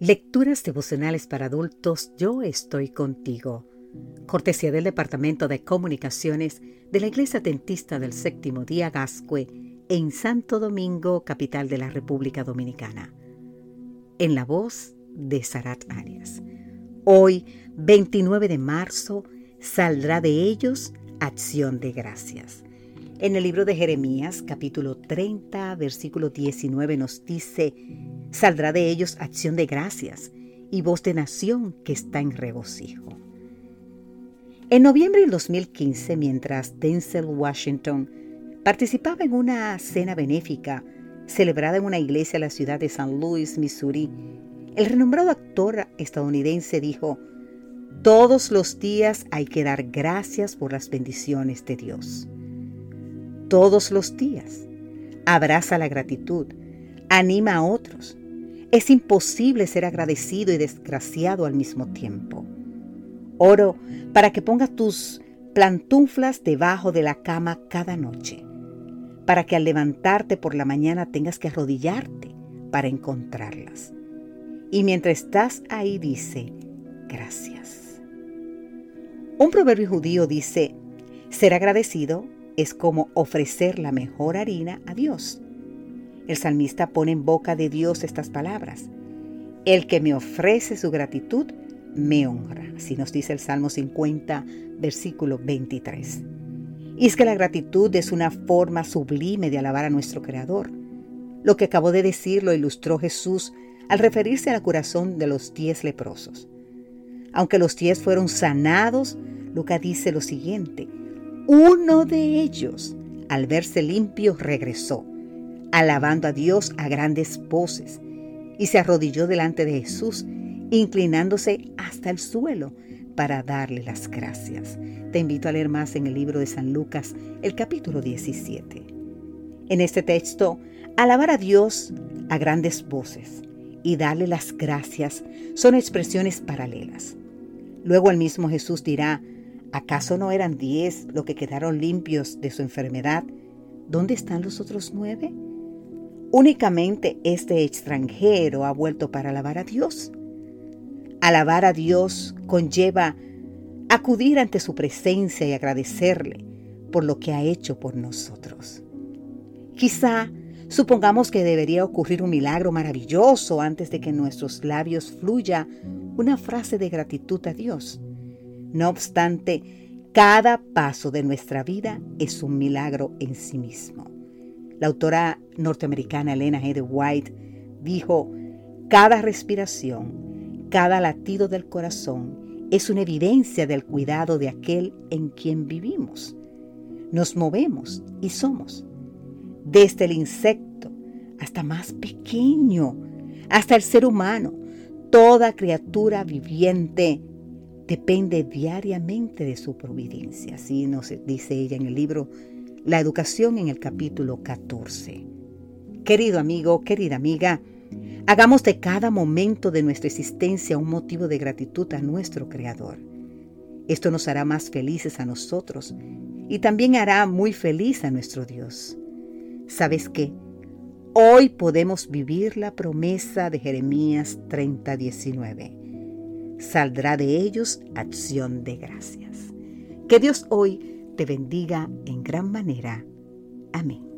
Lecturas devocionales para adultos, yo estoy contigo. Cortesía del Departamento de Comunicaciones de la Iglesia Dentista del Séptimo Día Gascue en Santo Domingo, capital de la República Dominicana. En la voz de Sarat Arias. Hoy, 29 de marzo, saldrá de ellos acción de gracias. En el libro de Jeremías, capítulo 30, versículo 19, nos dice, Saldrá de ellos acción de gracias y voz de nación que está en regocijo. En noviembre del 2015, mientras Denzel Washington participaba en una cena benéfica celebrada en una iglesia en la ciudad de San Louis, Missouri, el renombrado actor estadounidense dijo, todos los días hay que dar gracias por las bendiciones de Dios. Todos los días. Abraza la gratitud, anima a otros, es imposible ser agradecido y desgraciado al mismo tiempo. Oro para que pongas tus plantuflas debajo de la cama cada noche, para que al levantarte por la mañana tengas que arrodillarte para encontrarlas. Y mientras estás ahí dice, gracias. Un proverbio judío dice, ser agradecido es como ofrecer la mejor harina a Dios. El salmista pone en boca de Dios estas palabras. El que me ofrece su gratitud, me honra. Así nos dice el Salmo 50, versículo 23. Y es que la gratitud es una forma sublime de alabar a nuestro Creador. Lo que acabó de decir lo ilustró Jesús al referirse al corazón de los diez leprosos. Aunque los diez fueron sanados, Lucas dice lo siguiente, uno de ellos, al verse limpio, regresó alabando a Dios a grandes voces, y se arrodilló delante de Jesús, inclinándose hasta el suelo para darle las gracias. Te invito a leer más en el libro de San Lucas, el capítulo 17. En este texto, alabar a Dios a grandes voces y darle las gracias son expresiones paralelas. Luego el mismo Jesús dirá, ¿acaso no eran diez los que quedaron limpios de su enfermedad? ¿Dónde están los otros nueve? Únicamente este extranjero ha vuelto para alabar a Dios. Alabar a Dios conlleva acudir ante su presencia y agradecerle por lo que ha hecho por nosotros. Quizá supongamos que debería ocurrir un milagro maravilloso antes de que en nuestros labios fluya una frase de gratitud a Dios. No obstante, cada paso de nuestra vida es un milagro en sí mismo. La autora norteamericana Elena G. White dijo, cada respiración, cada latido del corazón es una evidencia del cuidado de aquel en quien vivimos. Nos movemos y somos. Desde el insecto hasta más pequeño, hasta el ser humano, toda criatura viviente depende diariamente de su providencia. Así nos dice ella en el libro la educación en el capítulo 14. Querido amigo, querida amiga, hagamos de cada momento de nuestra existencia un motivo de gratitud a nuestro Creador. Esto nos hará más felices a nosotros y también hará muy feliz a nuestro Dios. ¿Sabes qué? Hoy podemos vivir la promesa de Jeremías 30:19. Saldrá de ellos acción de gracias. Que Dios hoy te bendiga en gran manera. Amén.